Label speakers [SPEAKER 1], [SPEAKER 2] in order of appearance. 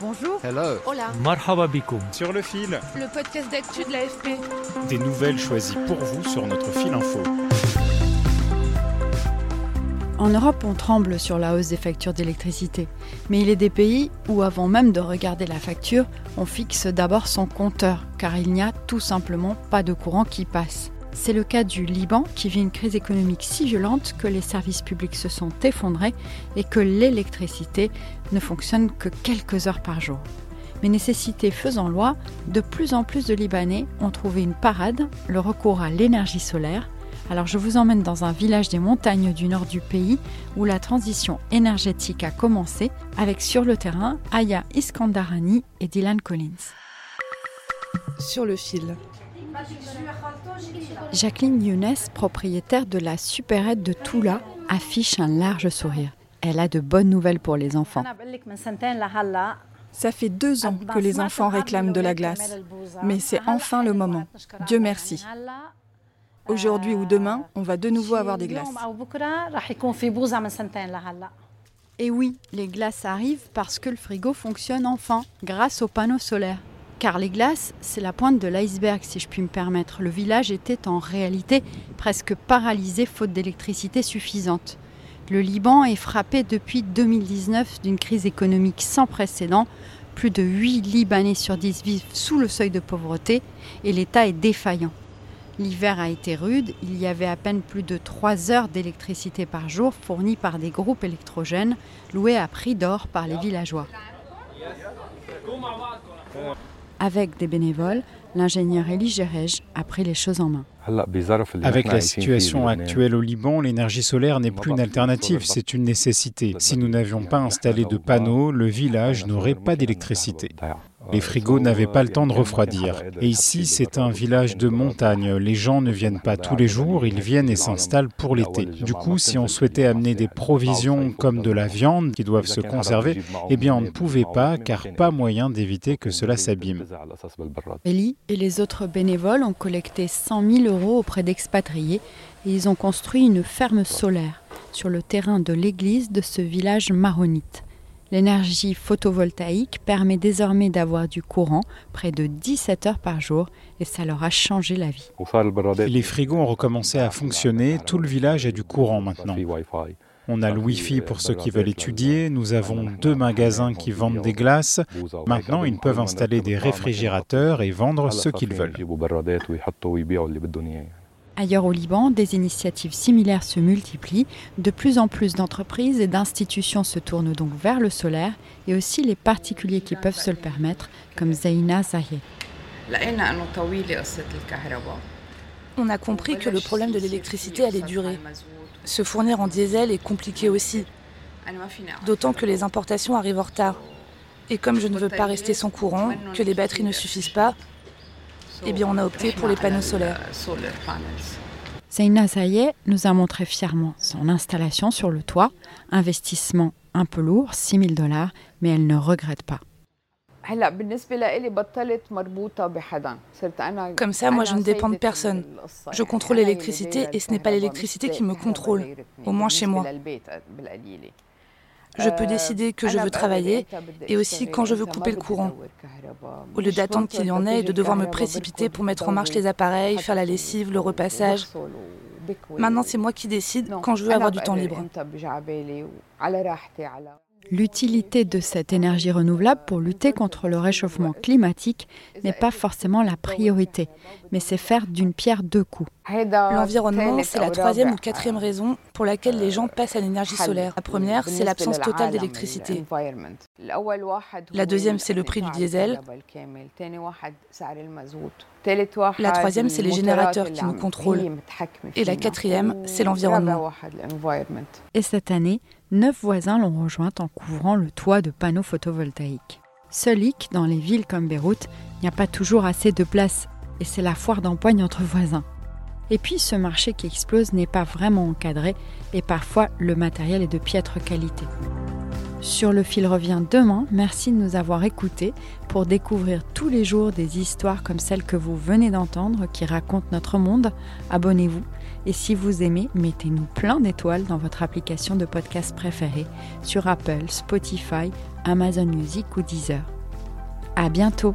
[SPEAKER 1] Bonjour.
[SPEAKER 2] Hello.
[SPEAKER 1] Hola.
[SPEAKER 3] Marhaba.
[SPEAKER 4] Sur le fil,
[SPEAKER 1] Le podcast d'actu de l'AFP.
[SPEAKER 4] des nouvelles choisies pour vous sur notre fil info.
[SPEAKER 5] En Europe, on tremble sur la hausse des factures d'électricité. Mais il est des pays où, avant même de regarder la facture, on fixe d'abord son compteur, car il n'y a tout simplement pas de courant qui passe. C'est le cas du Liban, qui vit une crise économique si violente que les services publics se sont effondrés et que l'électricité ne fonctionne que quelques heures par jour. Mais nécessité faisant loi, de plus en plus de Libanais ont trouvé une parade, le recours à l'énergie solaire, alors je vous emmène dans un village des montagnes du nord du pays où la transition énergétique a commencé avec sur le terrain Aya Iskandarani et Dylan Collins.
[SPEAKER 1] Sur le fil.
[SPEAKER 5] Jacqueline Younes, propriétaire de la supérette de Toula, affiche un large sourire. Elle a de bonnes nouvelles pour les enfants.
[SPEAKER 6] Ça fait deux ans que les enfants réclament de la glace. Mais c'est enfin le moment. Dieu merci. Aujourd'hui ou demain, on va de nouveau avoir des glaces.
[SPEAKER 5] Et oui, les glaces arrivent parce que le frigo fonctionne enfin, grâce aux panneaux solaires. Car les glaces, c'est la pointe de l'iceberg, si je puis me permettre. Le village était en réalité presque paralysé faute d'électricité suffisante. Le Liban est frappé depuis 2019 d'une crise économique sans précédent. Plus de 8 Libanais sur 10 vivent sous le seuil de pauvreté et l'État est défaillant. L'hiver a été rude, il y avait à peine plus de 3 heures d'électricité par jour fournies par des groupes électrogènes loués à prix d'or par les villageois. Avec des bénévoles, l'ingénieur Elie Gerej a pris les choses en main.
[SPEAKER 4] Avec la situation actuelle au Liban, l'énergie solaire n'est plus une alternative, c'est une nécessité. Si nous n'avions pas installé de panneaux, le village n'aurait pas d'électricité. Les frigos n'avaient pas le temps de refroidir. Et ici, c'est un village de montagne. Les gens ne viennent pas tous les jours, ils viennent et s'installent pour l'été. Du coup, si on souhaitait amener des provisions comme de la viande qui doivent se conserver, eh bien on ne pouvait pas car pas moyen d'éviter que cela s'abîme.
[SPEAKER 5] Elie et les autres bénévoles ont collecté 100 000 euros auprès d'expatriés et ils ont construit une ferme solaire sur le terrain de l'église de ce village maronite. L'énergie photovoltaïque permet désormais d'avoir du courant près de 17 heures par jour et ça leur a changé la vie.
[SPEAKER 4] Les frigos ont recommencé à fonctionner, tout le village a du courant maintenant. On a le Wi-Fi pour ceux qui veulent étudier, nous avons deux magasins qui vendent des glaces. Maintenant, ils peuvent installer des réfrigérateurs et vendre ce qu'ils veulent.
[SPEAKER 5] Ailleurs au Liban, des initiatives similaires se multiplient. De plus en plus d'entreprises et d'institutions se tournent donc vers le solaire et aussi les particuliers qui peuvent se le permettre, comme Zaina Zahé.
[SPEAKER 6] On a compris que le problème de l'électricité allait durer. Se fournir en diesel est compliqué aussi, d'autant que les importations arrivent en retard. Et comme je ne veux pas rester sans courant, que les batteries ne suffisent pas, eh bien on a opté pour les panneaux solaires.
[SPEAKER 5] Zaina Zahé nous a montré fièrement son installation sur le toit, investissement un peu lourd, 6 000 dollars, mais elle ne regrette pas.
[SPEAKER 6] Comme ça, moi, je ne dépends de personne. Je contrôle l'électricité et ce n'est pas l'électricité qui me contrôle, au moins chez moi. Je peux décider que je veux travailler et aussi quand je veux couper le courant. Au lieu d'attendre qu'il y en ait et de devoir me précipiter pour mettre en marche les appareils, faire la lessive, le repassage. Maintenant, c'est moi qui décide quand je veux avoir du temps libre.
[SPEAKER 5] L'utilité de cette énergie renouvelable pour lutter contre le réchauffement climatique n'est pas forcément la priorité, mais c'est faire d'une pierre deux coups.
[SPEAKER 6] L'environnement, c'est la troisième ou quatrième raison pour laquelle les gens passent à l'énergie solaire. La première, c'est l'absence totale d'électricité. La deuxième, c'est le prix du diesel. La troisième, c'est les générateurs qui nous contrôlent. Et la quatrième, c'est l'environnement.
[SPEAKER 5] Et cette année, neuf voisins l'ont rejointe en couvrant le toit de panneaux photovoltaïques. Seul hic, dans les villes comme Beyrouth, il n'y a pas toujours assez de place, et c'est la foire d'empoigne entre voisins. Et puis ce marché qui explose n'est pas vraiment encadré, et parfois le matériel est de piètre qualité. Sur le fil revient demain. Merci de nous avoir écoutés pour découvrir tous les jours des histoires comme celles que vous venez d'entendre qui racontent notre monde. Abonnez-vous et si vous aimez, mettez-nous plein d'étoiles dans votre application de podcast préférée sur Apple, Spotify, Amazon Music ou Deezer. À bientôt!